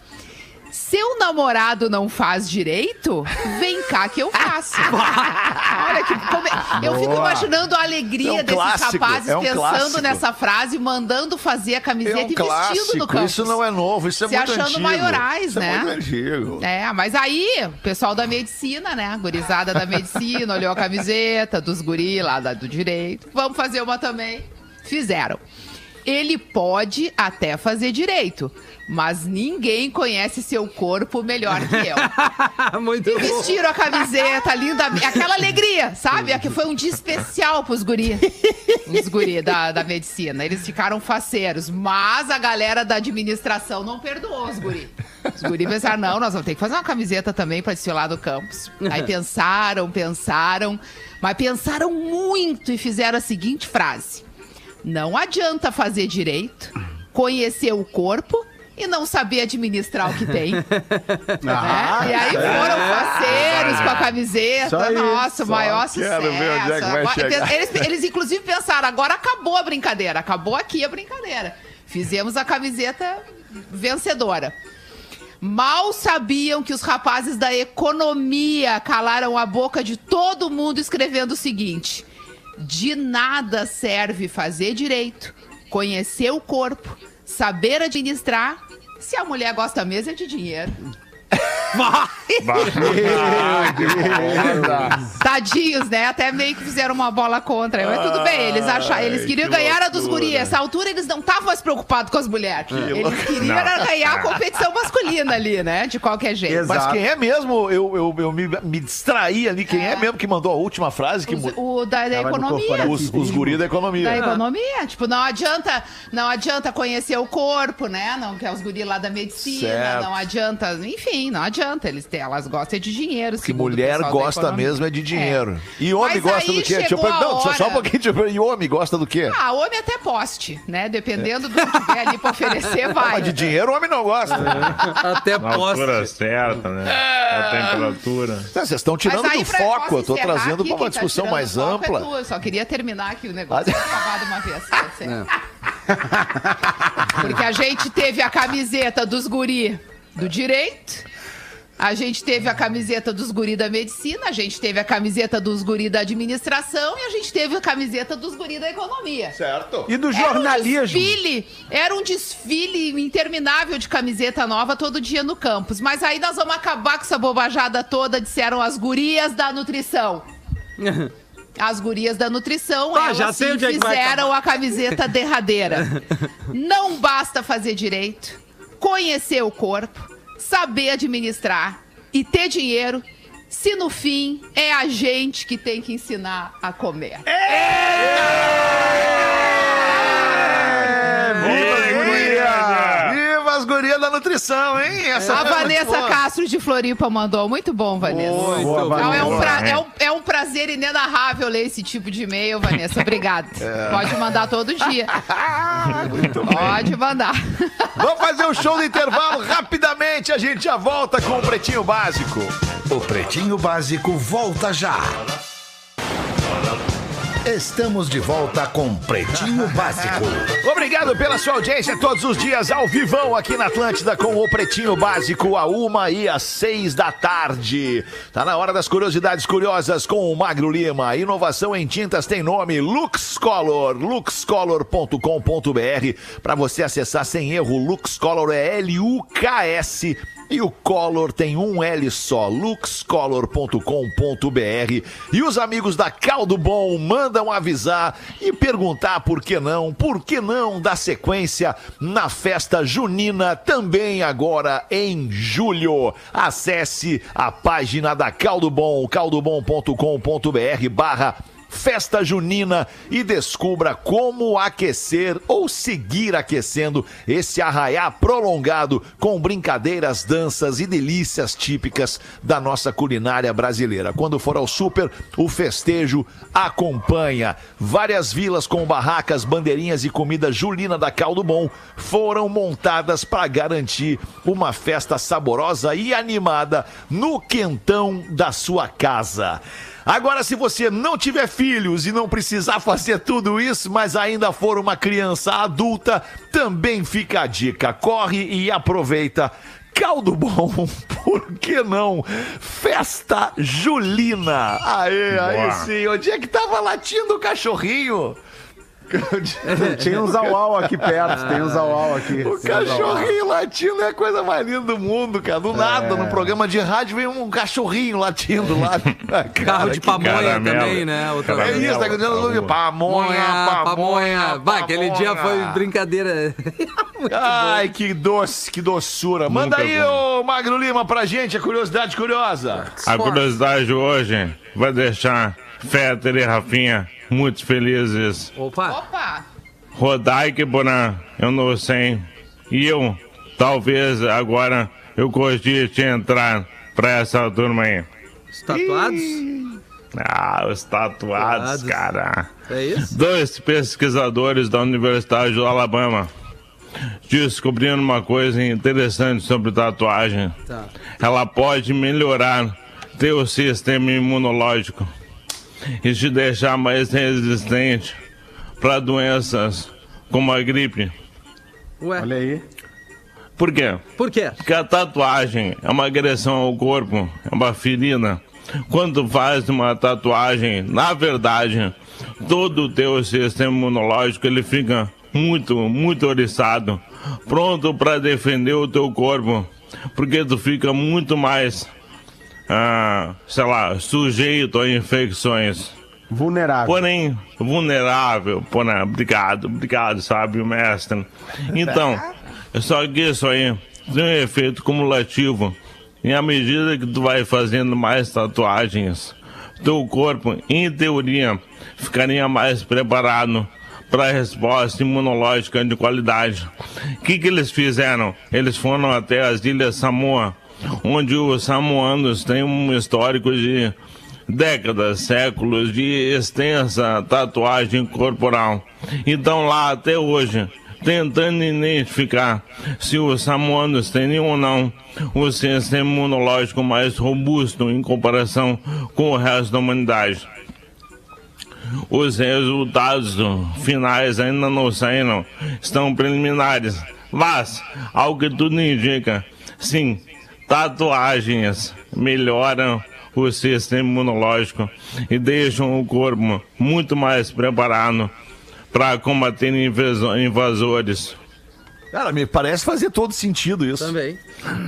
Seu namorado não faz direito? Vem cá que eu faço. Olha que. Eu fico imaginando a alegria É um desses clássico, rapazes é um pensando clássico. nessa frase, mandando fazer a É camiseta um e vestindo no clássico, campus. isso não é novo, isso é Se muito achando antigo. maiorais, isso né? É muito antigo. É, mas aí, o pessoal da medicina, né? A gurizada da medicina, olhou a camiseta dos guri lá do direito. Vamos fazer uma também. Fizeram. Ele pode até fazer direito, mas ninguém conhece seu corpo melhor que eu. Muito E bom. vestiram a camiseta linda, aquela alegria, sabe? É que foi um dia especial pros guri, os guri da, da medicina. Eles ficaram faceiros, mas a galera da administração não perdoou os guri. Os guri pensaram, não, nós vamos ter que fazer uma camiseta também pra desfilar no campus. Aí pensaram, pensaram, mas pensaram muito e fizeram a seguinte frase. Não adianta fazer direito, conhecer o corpo e não saber administrar o que tem. Ah, né? E aí foram faceiros com a camiseta. Nossa, o maior sucesso. é Agora- eles, eles, inclusive, pensaram, agora acabou a brincadeira. Acabou aqui a brincadeira. Fizemos a camiseta vencedora. Mal sabiam que os rapazes da economia calaram a boca de todo mundo escrevendo o seguinte: de nada serve fazer direito, conhecer o corpo, saber administrar, se a mulher gosta mesmo é de dinheiro. Tadinhos, né? Até meio que fizeram uma bola contra. Mas tudo bem, eles acharam, eles queriam que ganhar a dos loucura. guri. Essa altura eles não estavam mais preocupados com as mulheres. Eles queriam era ganhar a competição masculina ali, né? De qualquer jeito. Exato. Mas quem é mesmo, eu, eu, eu me, me distraí ali, quem é. mesmo que mandou a última frase? Que Os- o da, da economia. os, os guri da economia. Da economia, tipo, não adianta, não adianta conhecer o corpo, né? Não, que é os guri lá da medicina, Certo. não adianta, enfim, não adianta. Eles têm, elas gostam de dinheiro. Que mulher gosta mesmo é de dinheiro. E homem Mas gosta do quê? Eu Não, só, só um hora- pouquinho. eu E homem gosta do quê? Ah, homem até poste, né? Dependendo do que tiver ali pra oferecer, vai. Mas de dinheiro, homem não gosta. Até Na altura posta. certa, né? A temperatura. Tá, Vocês estão tirando do foco, eu tô trazendo aqui? pra uma tá discussão tirando mais é ampla. só queria terminar aqui o negócio. Acabar de uma vez. ser. Porque a gente teve a camiseta dos guri do direito. A gente teve a camiseta dos guri da medicina, a gente teve a camiseta dos guri da administração e a gente teve a camiseta dos guri da economia. Certo. E do Era um jornalismo. desfile, era um desfile interminável de camiseta nova todo dia no campus. Mas aí nós vamos acabar com essa bobajada toda, disseram as gurias da nutrição. As gurias da nutrição, Ah, elas já sei sim é fizeram a camiseta derradeira. Não basta fazer direito, conhecer o corpo, saber administrar e ter dinheiro se no fim é a gente que tem que ensinar a comer? Viva as gurias da nutrição, hein? Essa A muito Vanessa. Castro de Floripa mandou. Muito bom, Vanessa. Muito Boa, bom. É um, pra- é um- é um prazer inenarrável ler esse tipo de e-mail, Vanessa. Obrigada. É. Pode mandar todo dia. Pode mandar. Vamos fazer o show do intervalo rapidamente. A gente já volta com o Pretinho Básico. O Pretinho Básico volta já. Estamos de volta com Pretinho Básico. Obrigado pela sua audiência todos os dias ao vivão aqui na Atlântida com o Pretinho Básico a uma e às seis da tarde. Tá na hora das curiosidades curiosas com o Magro Lima. Inovação em tintas tem nome Lux Color, luxcolor.com.br para você acessar sem erro. Lux Color é L-U-K-S e o Color tem um L só, luxcolor.com.br. E os amigos da Caldo Bom mandam avisar e perguntar por que não, por que não dar sequência na festa junina também agora em julho. Acesse a página da Caldo Bom, caldobom.com.br barra Festa Junina e descubra como aquecer ou seguir aquecendo esse arraiá prolongado com brincadeiras, danças e delícias típicas da nossa culinária brasileira. Quando for ao super, o festejo acompanha. Várias vilas com barracas, bandeirinhas e comida julina da Caldo Bom foram montadas para garantir uma festa saborosa e animada no quentão da sua casa. Agora, se você não tiver filhos e não precisar fazer tudo isso, mas ainda for uma criança adulta, também fica a dica. Corre e aproveita. Caldo bom, por que não? Festa Julina. Aê, aí sim. Onde é que tava latindo o cachorrinho? Tinha um zauau aqui perto, tem um zauau aqui. O cachorrinho latindo é a coisa mais linda do mundo, cara. Do nada, no programa de rádio vem um cachorrinho latindo lá. Cara, Carro de pamonha caramelo. também, né? Outra É isso, tá dizendo pamonha, Pamonha, pamonha, pamonha. Vai, aquele dia foi brincadeira. Ai, que doce, que doçura. Manda Muito aí, ô Magro Lima, pra gente a curiosidade curiosa. A curiosidade hoje vai deixar Fetter e Rafinha muito felizes. Opa, Opa! Bonan, eu não sei. E eu, talvez agora, eu cogite entrar pra essa turma aí. os tatuados? Ah, os tatuados, Tatuados. cara. É isso? Dois pesquisadores da Universidade do Alabama descobriram uma coisa interessante sobre tatuagem. Tá. Ela pode melhorar teu sistema imunológico e te deixar mais resistente para doenças como a gripe. Ué, Olha aí. Por quê? por quê? Porque a tatuagem é uma agressão ao corpo, é uma ferida. Quando tu faz uma tatuagem, na verdade, todo o teu sistema imunológico ele fica muito, muito oriçado, pronto para defender o teu corpo, porque tu fica muito mais, ah, sei lá, sujeito a infecções. Vulnerável. Porém, vulnerável. Porém, obrigado, obrigado, sabe, mestre. Então, só que isso aí tem um efeito cumulativo. E à medida que tu vai fazendo mais tatuagens, teu corpo, em teoria, ficaria mais preparado para a resposta imunológica de qualidade. O que, que eles fizeram? Eles foram até as Ilhas Samoa, onde os samoanos têm um histórico de décadas, séculos de extensa tatuagem corporal. Então lá até hoje, tentando identificar se os samoanos têm ou não o sistema imunológico mais robusto em comparação com o resto da humanidade. Os resultados finais ainda não saíram, estão preliminares. Mas, ao que tudo indica, sim, tatuagens melhoram o sistema imunológico e deixam o corpo muito mais preparado para combater invaso- invasores. Cara, me parece fazer todo sentido isso. Também.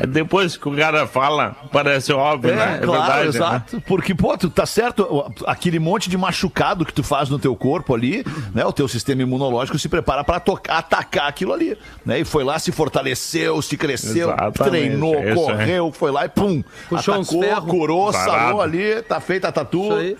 Depois que o cara fala, parece óbvio, É, né? É claro, verdade, né? exato. Porque, pô, tu tá certo, aquele monte de machucado que tu faz no teu corpo ali, né? O teu sistema imunológico se prepara pra tocar, atacar aquilo ali, né? E foi lá, se fortaleceu, se cresceu, Exatamente, treinou, é correu, foi lá e pum, Puxou atacou, curou, Parado. sarou ali, tá feita a tatu. Isso aí.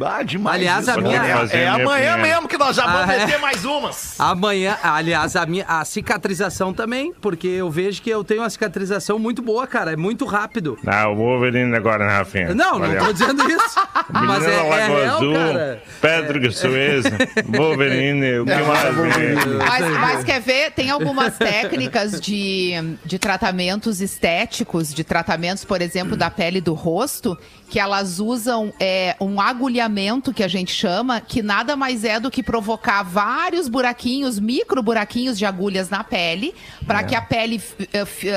Ah, demais. Aliás, isso, a minha- né? É minha amanhã primeira. mesmo que nós já vamos Ah, é? meter mais umas. Amanhã, aliás, a minha a cicatrização também, porque eu vejo que eu tenho uma cicatrização muito boa, cara. É muito rápido. Ah, o Wolverine agora, né, Rafinha? Não, Valeu. não tô dizendo isso. Mas é, é real, Azul, cara. Pedro Suez, Wolverine, o que mais? né? Mas, mas quer ver? Tem algumas técnicas de, de tratamentos estéticos, de tratamentos, por exemplo, da pele do rosto, que elas usam é, um agulhamento, que a gente chama, que nada mais é do que provocar vários buraquinhos, micro buraquinhos de agulhas na pele, para que a pele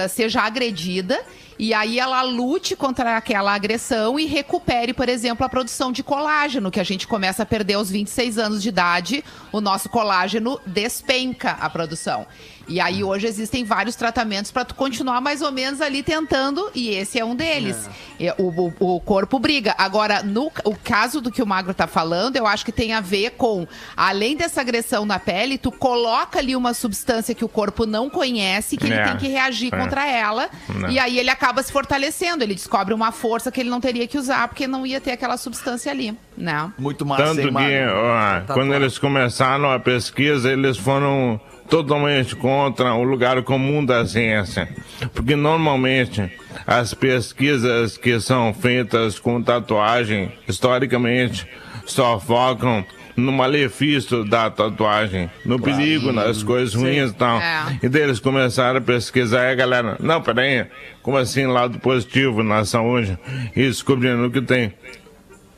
seja agredida. E aí ela lute contra aquela agressão e recupere, por exemplo, a produção de colágeno, que a gente começa a perder aos 26 anos de idade, o nosso colágeno despenca a produção. E aí hoje existem vários tratamentos para tu continuar mais ou menos ali tentando, e esse é um deles. É, O, o- o corpo briga. Agora, no o caso do que o Magro tá falando, eu acho que tem a ver com, além dessa agressão na pele, tu coloca ali uma substância que o corpo não conhece, que ele É, tem que reagir é. contra ela, Não. e aí ele acaba se fortalecendo, ele descobre uma força que ele não teria que usar, porque não ia ter aquela substância ali, né? Muito massa, Tanto hein, que, ó, Tá quando bom. eles começaram a pesquisa, eles foram totalmente contra o lugar comum da ciência. Porque normalmente as pesquisas que são feitas com tatuagem, historicamente, só focam no malefício da tatuagem, no perigo, nas coisas ruins e tal. É. E daí eles começaram a pesquisar e a galera, não, peraí, como assim lado positivo na saúde? E descobrindo que tem.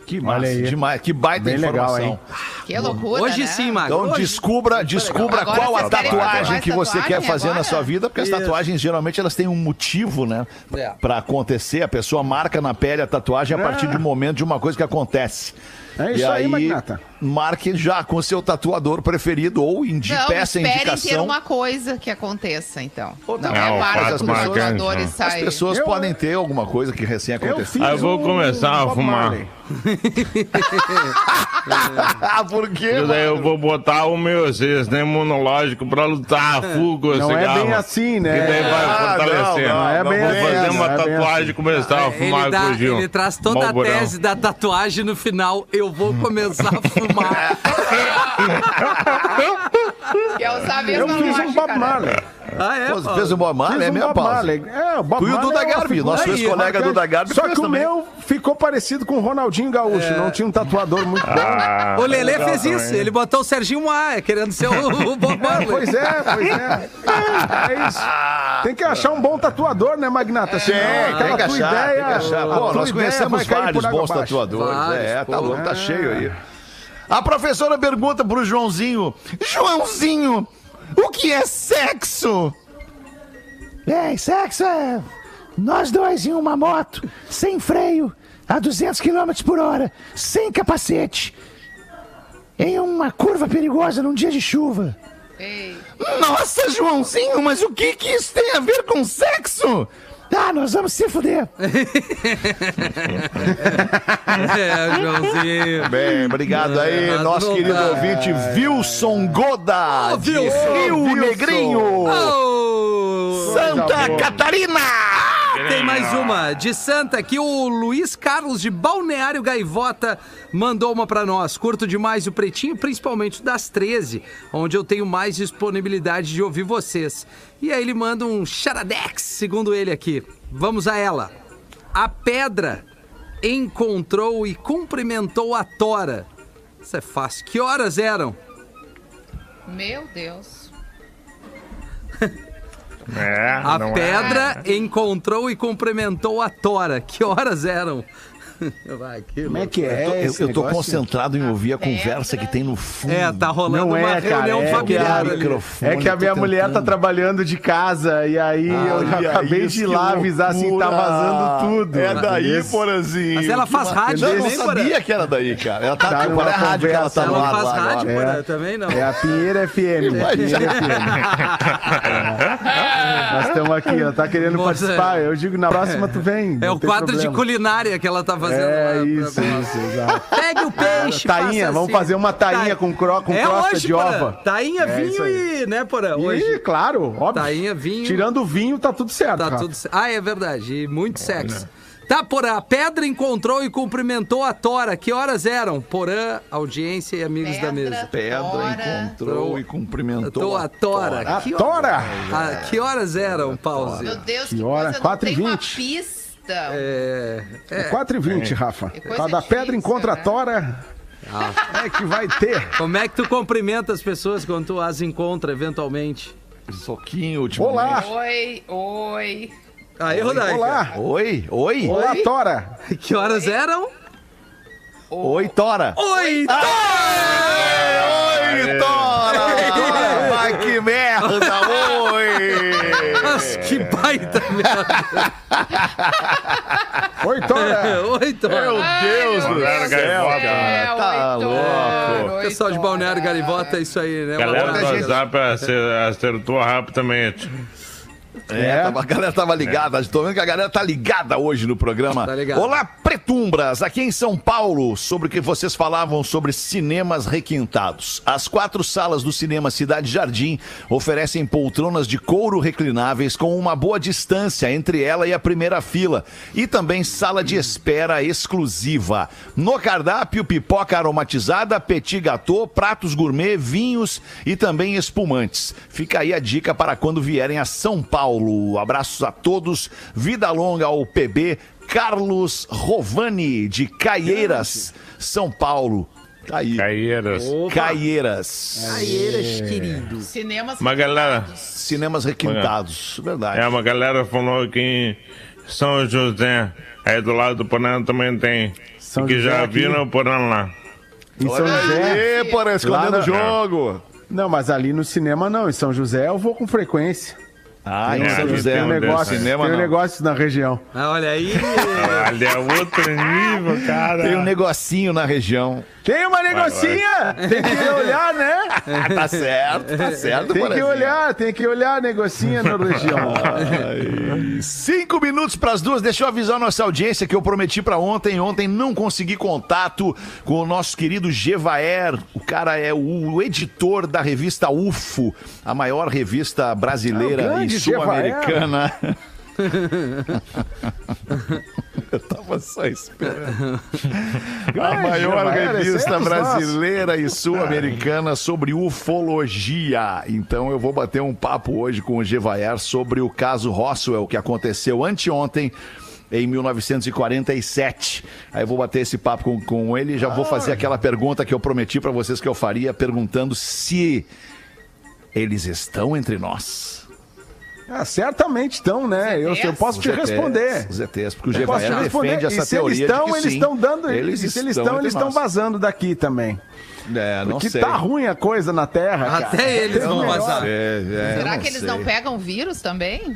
Que massa, demais. Que baita Bem legal, informação. hein? Que loucura, Hoje né? sim, Magro. Então Hoje- descubra, descubra Agora qual a tatuagem que você tatuagem quer fazer na agora? sua vida, porque as Isso. tatuagens geralmente elas têm um motivo, né, É. Pra acontecer. A pessoa marca na pele a tatuagem a partir de um momento de uma coisa que acontece. É isso e aí, aí, Magnata. marque já com o seu tatuador preferido ou indi Não, peça esperem ter indicação. uma coisa que aconteça, então. Ou Não, não, é o para fato que os marcante, jogadores né? As pessoas Eu- podem ter alguma coisa que recém Eu aconteceu. fiz Ah, eu vou começar a Bob fumar. Ah, por quê? Daí eu mano? vou botar o meu sistema imunológico pra lutar a full com o Não é cigarro. bem assim, né? E daí vai Ah, fortalecer. não, não, não é bem vou assim, fazer não uma é tatuagem assim. e começar a fumar dá- com o Gil. ele traz toda a tese da tatuagem no final. Eu vou começar a fumar. Quer usar a Eu mesma fiz um Bob né? Marley. Ah, é? Pô, Paulo? fez o Bob Marley, é um Bob Paulo? Marley. É, o Bob Tu e o Marley Duda é Garbi, figura nosso aí, ex-colega. Duda Garbi Só que o também. meu ficou parecido com o Ronaldinho Gaúcho. Não tinha um tatuador muito bom. Ah, O Lelê legal fez também. isso. Ele botou o Serginho Maia, querendo ser o, o Bob Marley. Pois é, pois é. É isso. Tem que achar um bom tatuador, né, Magnata? Senão Tem, que achar, ideia, tem que achar. a Pô, nós conhecemos vários bons tatuadores. É, tá louco, tá cheio aí. A professora pergunta pro Joãozinho: Joãozinho, o que é sexo? Bem, sexo é nós dois em uma moto, sem freio, a 200 km por hora, sem capacete, em uma curva perigosa num dia de chuva. Ei. Nossa, Joãozinho, mas o que, que isso tem a ver com sexo? Ah, nós vamos se fuder. É, Joãozinho. Bem, obrigado aí, Não, nosso não querido dá. ouvinte Wilson Goda, Ô, de Wilson, Rio Wilson. Negrinho, Oh! Santa boa. Catarina. Tem mais uma de Santa que o Luiz Carlos de Balneário Gaivota mandou uma pra nós. Curto demais o Pretinho, principalmente o das 13, onde eu tenho mais disponibilidade de ouvir vocês. E aí ele manda um charadex, segundo ele aqui. Vamos a ela. A pedra encontrou e cumprimentou a tora. Isso é fácil. Que horas eram? Meu Deus. É, A é. pedra encontrou e cumprimentou a tora. Que horas eram? Vai, que Como é que é? Eu, esse eu tô concentrado em ouvir a conversa que tem no fundo. É, tá rolando Não uma é, cara. reunião É que, familiar microfone, é que a eu tô minha mulher tá trabalhando de casa e aí eu já Olha acabei de ir que lá avisar assim, tá loucura. vazando tudo. É daí, Porazinho. Mas ela Que faz rádio Eu não sabia que era daí, cara. Ela tá, Tá qual é numa a rádio que ela tá conversa. no Ela ar faz lá rádio, agora? Porã, também não. É a Pinheira FM. Pinheira FM. Nós estamos aqui, ela tá querendo participar. Eu digo, na próxima tu vem. É o quadro de culinária que ela tá fazendo. É lá, isso, pra... isso, exato. Pegue o peixe, Tainha, vamos assim. fazer uma tainha, tá. com, cro, com é crosta hoje, de ova. Tainha, é, vinho e, né, Porã? Hoje. Claro, óbvio. Tainha, vinho. Tirando o vinho, tá tudo certo. Tá cara. tudo certo. Ah, é verdade. E muito Olha. sexo. Tá, Porã, a pedra encontrou e cumprimentou a Tora. Que horas eram? Porã, audiência e amigos pedra, da mesa. Pedra tora. encontrou e cumprimentou a Tora. A Tora! Que, a tora. Que horas eram, Pause? Meu Deus, que, que hora? 4h20. Então. É, é, é 4,20, é. Rafa. É Cada difícil, pedra encontra né? a tora. Ah. É que vai ter. Como é que tu cumprimenta as pessoas quando tu as encontra eventualmente? Soquinho, tipo. Olá! Oi, oi. Aí, Rodaica. Olá! Oi, oi. Olá, Tora. Que horas oi. eram? Oi, Tora. Oi, Tora! Oi, Tora! Vai, que merda! Que baita merda! Oi, Tora! Oi, Tora! Meu Deus do céu, Gaivota. cara. Tá louco. Pessoal de Balneário Gaivota, é isso aí, né? Galera do WhatsApp acer- acertou rapidamente. É, tava- a galera tava ligada. Tô vendo que a galera tá ligada hoje no programa. Tá. Olá, Pretumbras, aqui em São Paulo, sobre o que vocês falavam sobre cinemas requintados. As quatro salas do cinema Cidade Jardim oferecem poltronas de couro reclináveis com uma boa distância entre ela e a primeira fila. E também sala de espera exclusiva. No cardápio, pipoca aromatizada, petit gâteau, pratos gourmet, vinhos e também espumantes. Fica aí a dica para quando vierem a São Paulo. Abraços a todos. Vida longa ao PB Carlos Rovani, de Caieiras, São Paulo. Tá aí. Caieiras. Caieiras. Caieiras, querido. Cinemas. Uma galera, Cinemas requintados. Verdade. é, uma galera falou que em São José, aí do lado do Porã também tem. São e que José já aqui. viram o Porã lá. Em São Olha José. aí, porra, escondendo o jogo. Não, mas ali no cinema não. Em São José eu vou com frequência. Ah, em É, São José. Tem um negócio, cinema tem um negócio na região. Ah, olha aí. Ali é outro nível, cara. Tem um negocinho na região. Tem uma negocinha! Tem que olhar, né? tá certo, tá certo, Tem que olhar, tem que olhar a negocinha na região. Cinco minutos para as duas. Deixa eu avisar a nossa audiência que eu prometi para ontem. Ontem não consegui contato com o nosso querido Gevaer. O cara é o editor da revista UFO, a maior revista brasileira o sul-americana. Eu tava só esperando. A maior é revista brasileira e sul-americana sobre ufologia. Então eu vou bater um papo hoje com o Gevaer sobre o caso Roswell que aconteceu anteontem. Em 1947. Aí eu vou bater esse papo com, com ele e já vou fazer aquela pergunta que eu prometi pra vocês que eu faria, perguntando se eles estão entre nós. Ah, certamente estão, né? Eu, eu posso te responder. Os ETs, porque o Eu posso te Gevaer responder. defende E essa se eles teoria de estão, que eles sim, estão dando. eles e se eles estão eles estão vazando daqui também. É, não Porque sei. tá ruim a coisa na Terra. cara. Até eles vão vazar. É, é, Será que eles sei. não pegam vírus também?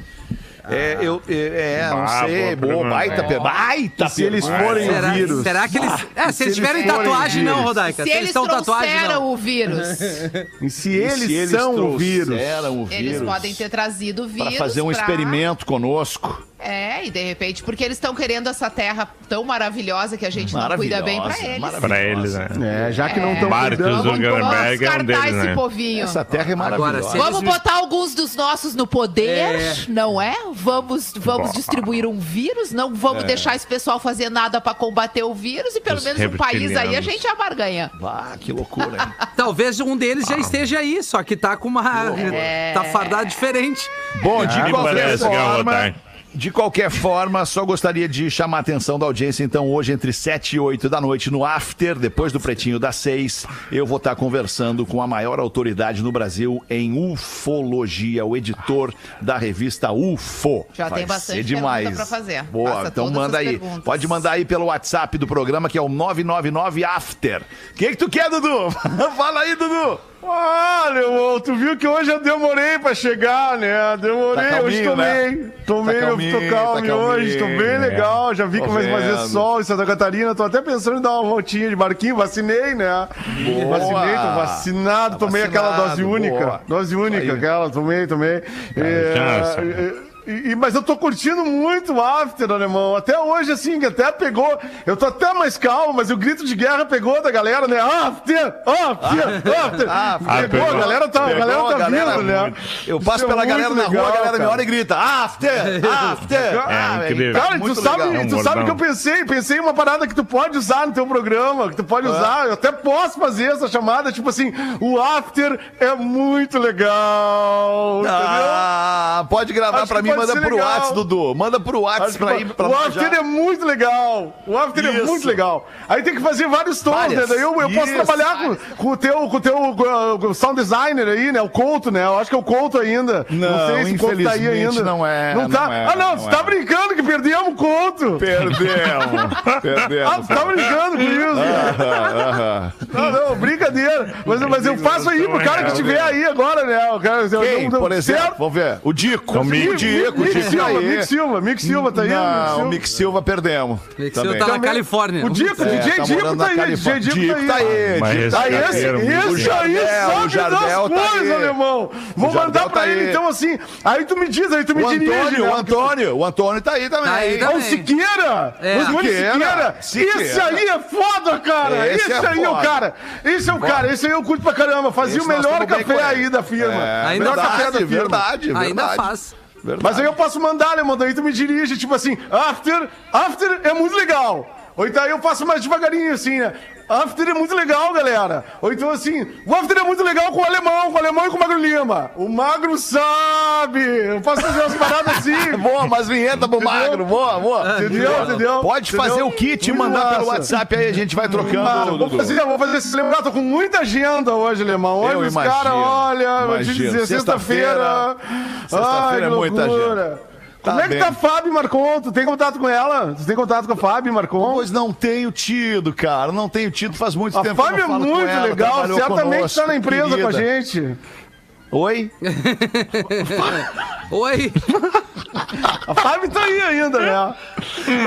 É, eu, é, é, não Ah, sei. boa baita, per- baita E se eles forem Será, o vírus? será que eles. É, se, eles tiverem eles forem tatuagem, não. Rodaica. Se eles estão tatuagem, trouxeram não. o vírus, E se E eles, se eles são o vírus? o vírus eles podem ter trazido o vírus para fazer um pra- experimento conosco. É, e de repente, porque eles estão querendo essa terra tão maravilhosa que a gente não cuida bem pra eles. Pra eles, né? É, já que não estão cuidando. Vamos, vamos é um descartar deles, esse né? povinho. Essa terra é Agora, maravilhosa. se- Vamos botar alguns dos nossos no poder, É. não é? Vamos, vamos distribuir um vírus, não vamos deixar esse pessoal fazer nada pra combater o vírus e pelo Os menos um país aí a gente abarganha. Ah, que loucura, hein? Talvez um deles já esteja aí, só que tá com uma. É. Tá fardado diferente. Bom, de Me qualquer é forma... De qualquer forma, só gostaria de chamar a atenção da audiência. Então, hoje, entre 7 e 8 da noite, no After, depois do Pretinho das 6, eu vou estar conversando com a maior autoridade no Brasil em ufologia, o editor da revista UFO. Já Vai tem bastante demais. pergunta pra fazer. Boa, Faça então manda aí. perguntas. Pode mandar aí pelo WhatsApp do programa, que é o 999 After. O que, que tu quer, Dudu? Fala aí, Dudu. Olha, irmão, tu viu que hoje eu demorei pra chegar, né? Demorei, Tá hoje calminho, tomei. né? Tomei, Tá eu calminho, tô calmo tá hoje, tô bem né? legal. Já vi Tô que vai fazer sol em Santa Catarina. Tô até pensando em dar uma voltinha de barquinho. Vacinei, né? Boa. Vacinei, tô vacinado. Tá tomei aquela dose vacinado, única. boa. Dose única, Aí. aquela, tomei, tomei. É, chance. é, e- e- mas eu tô curtindo muito o after, alemão. Até hoje, assim, que até pegou. Eu tô até mais calmo, mas o grito de guerra pegou da galera, né? After! After! After! Ah, pegou, pegou. a galera tá, a Pegou, galera tá a galera vindo, né? Eu passo é pela galera na rua, a legal, galera me cara. olha e grita: After! After! Ah, velho, incrível. Cara, e tu sabe, legal. É tu sabe que eu pensei, pensei em uma parada que tu pode usar no teu programa, que tu pode usar, eu até posso fazer essa chamada, tipo assim, o after é muito legal, entendeu? Ah, pode gravar Acho pra mim, manda pro legal. WhatsApp, Dudu. Manda pro WhatsApp pra ir pra o after já. é muito legal. O after é Isso. muito legal. Aí tem que fazer vários tons, né? Daí eu, eu posso trabalhar com, com o teu, com o teu uh, sound designer aí, né? O Couto, né? Eu acho que é o Couto ainda. Não, sei se o Couto tá aí ainda. não é, Não tá? não é, ah, não, não você é. tá brincando que perdemos o Couto. Perdemos. Perdemos. Ah, você tá brincando com isso? Aham, aham. Não, não, brincadeira. Mas, mas eu faço aí pro cara que estiver aí agora, né? O cara, eu- Quem, eu- por exemplo? certo? Vamos ver. O Dico. É. O Dico, o Mick tá Silva. Mick Silva, Mick Silva tá aí. Não, o Mick Silva perdemos. Mick. Silva tá na. Califórnia. O Dico, É, DJ tá Dico tá aí. DJ Dico tá tá aí. aí. Mas Dico tá aí. esse, Jadeiro, muito esse aí sabe o das tá coisas, alemão. Vou O mandar pra tá ele, então, assim. Aí tu me diz, aí tu me O dirige. Antônio, né? o Antônio, o Antônio tá aí também. Tá É o. Siqueira! É. O Antônio Siqueira. Esse aí é foda, cara! Esse Esse, é aí é o cara! Esse é o cara, esse aí eu curto pra caramba. Fazia Esse o melhor café aí da firma. Ainda melhor faz, café da firma. verdade, verdade. Ainda faz. Verdade. Mas aí eu posso mandar, Alemão, daí tu me dirige, tipo assim, after, after é muito legal. Ou então aí eu faço mais devagarinho, assim, né? After é muito legal, galera. Ou então assim, o after é muito legal com o alemão, com o alemão e com o Magro Lima. O Magro sabe! Eu posso fazer umas paradas assim. Boa, mas vinheta pro magro, boa, boa. Entendeu? Entendeu? Pode Entendeu? fazer o kit e mandar pelo massa. WhatsApp aí, a gente vai trocando. Vou fazer, vou fazer esse lembrar, tô com muita agenda hoje, Alemão. Hoje Eu os imagino, caras, olha, vou te imagino. dizer, sexta-feira. Sexta-feira que é muita loucura. Como Tá é que tá a Fábio Marcon? Tu tem contato com ela? Tu tem contato com a Fábio Marcon? Pois não tenho tido, cara. Não tenho tido faz muito A tempo. eu Fábio é muito ela, legal, certamente conosco, tá na empresa querida. com a gente. Oi? Oi. A Fábio tá aí ainda, né?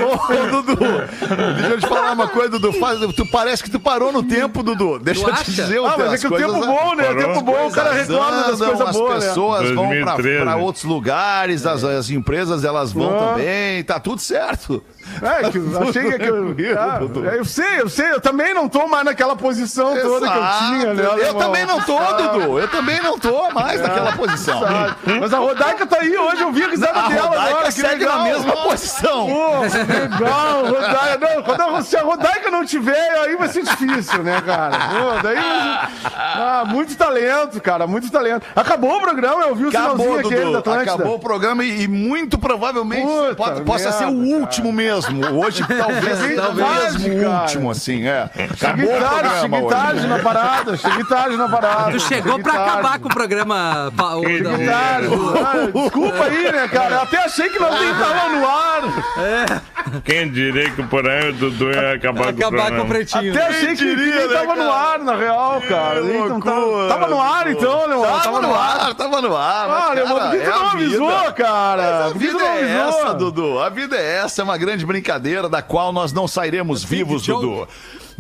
Ô, Dudu, deixa eu te falar uma coisa, Dudu. Faz- tu parece que tu parou no tempo, Dudu. Deixa Tu eu te dizer o Ah, mas é que o tempo bom, né? O tempo bom, o cara recorda das coisas as boas, né? pessoas vão pra, 2013. pra outros lugares, as, as empresas elas vão Ah. também, tá tudo certo. É, que eu achei que eu, ah, Dudu. eu sei, eu sei, eu também não tô mais naquela posição toda que eu tinha, né? Eu também não tô, Dudu. Eu também não tô mais naquela posição. Sabe? Mas a Rodaica tá aí hoje, eu vi a risada A dela Rodaica agora, que segue legal. na mesma posição. Pô, legal, Rodaica. Não, quando se a Rodaica não tiver, aí vai ser difícil, né, cara? Pô, daí. Ah, muito talento, cara, muito talento. Acabou o programa, eu vi o Acabou, sinalzinho aquele da Dudu. Atlântida. Acabou o programa e, e muito provavelmente Puta pode- possa ser o merda, último mesmo. Hoje talvez tarde, mesmo cara. último, assim, é. Acabou Cheguei o tarde, cheguei hoje. tarde na parada, cheguei tarde na parada. Tu chegou cheguei pra tarde. acabar com o programa. pa- o- Cheguei da- tarde. Ah, desculpa aí, né, cara? Eu até achei que nós nem tava no ar. Quem diria que por aí o Dudu ia acabar, com o Acabar com o pretinho. Até achei que diria, nem né, tava no cara? ar, na real, cara. Que Então, tava, loucura, tava no ar, então, Leon. Tava no ar, tava no ar. Ah, Leon, por que tu é não a vida. avisou, cara? A Por que tu vida não é avisou? essa, Dudu. A vida é essa, é uma grande brincadeira da qual nós não sairemos vivos, Dudu.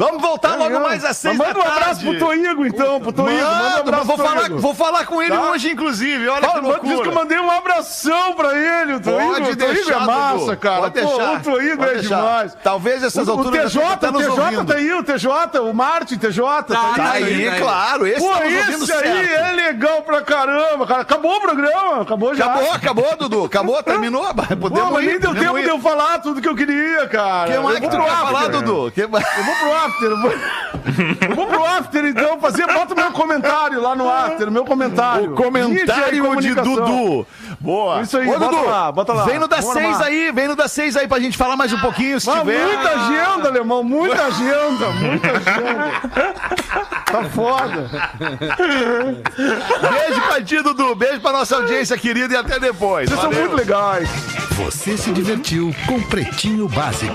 Vamos voltar logo mais às seis Manda um abraço pro Toigo, então, pro Toigo. Manda um abraço vou, pro falar, vou falar com ele Tá? hoje, inclusive. Olha Fala, que manda- diz que eu loucura. mandei um abração pra ele, o Toigo. Pode o Toigo é massa, Dudu. cara. Pode Pô, deixar. o Toigo é deixar. demais. Talvez essas o, o alturas TJ, já tá o TJ ouvindo. tá aí, o TJ, o Martin, TJ. Tá, aí, Tá aí, Aí, aí. claro. Esse Pô, tá esse aí é legal pra caramba, cara. Acabou o programa, acabou já. Acabou, acabou, Dudu. Acabou, terminou. Podemos Pô, mas ir, nem deu tempo de eu falar tudo que eu queria, cara. O que mais que vou tu pro quer falar, Dudu? Eu vou pro after. Eu vou, pro after, então, fazer. Bota o meu comentário lá no after, o meu comentário. O comentário de. Dudu. Boa. Isso aí, Ô, bota Dudu, lá, bota lá. Vem no das Vamos seis armar. aí, vem no das seis aí pra gente falar mais um pouquinho, se Ah, tiver. muita agenda, alemão, muita agenda, muita agenda. Tá foda. Beijo pra ti, Dudu. Beijo pra nossa audiência querida e até depois. Vocês são Valeu. muito legais. Você se divertiu com Pretinho Básico.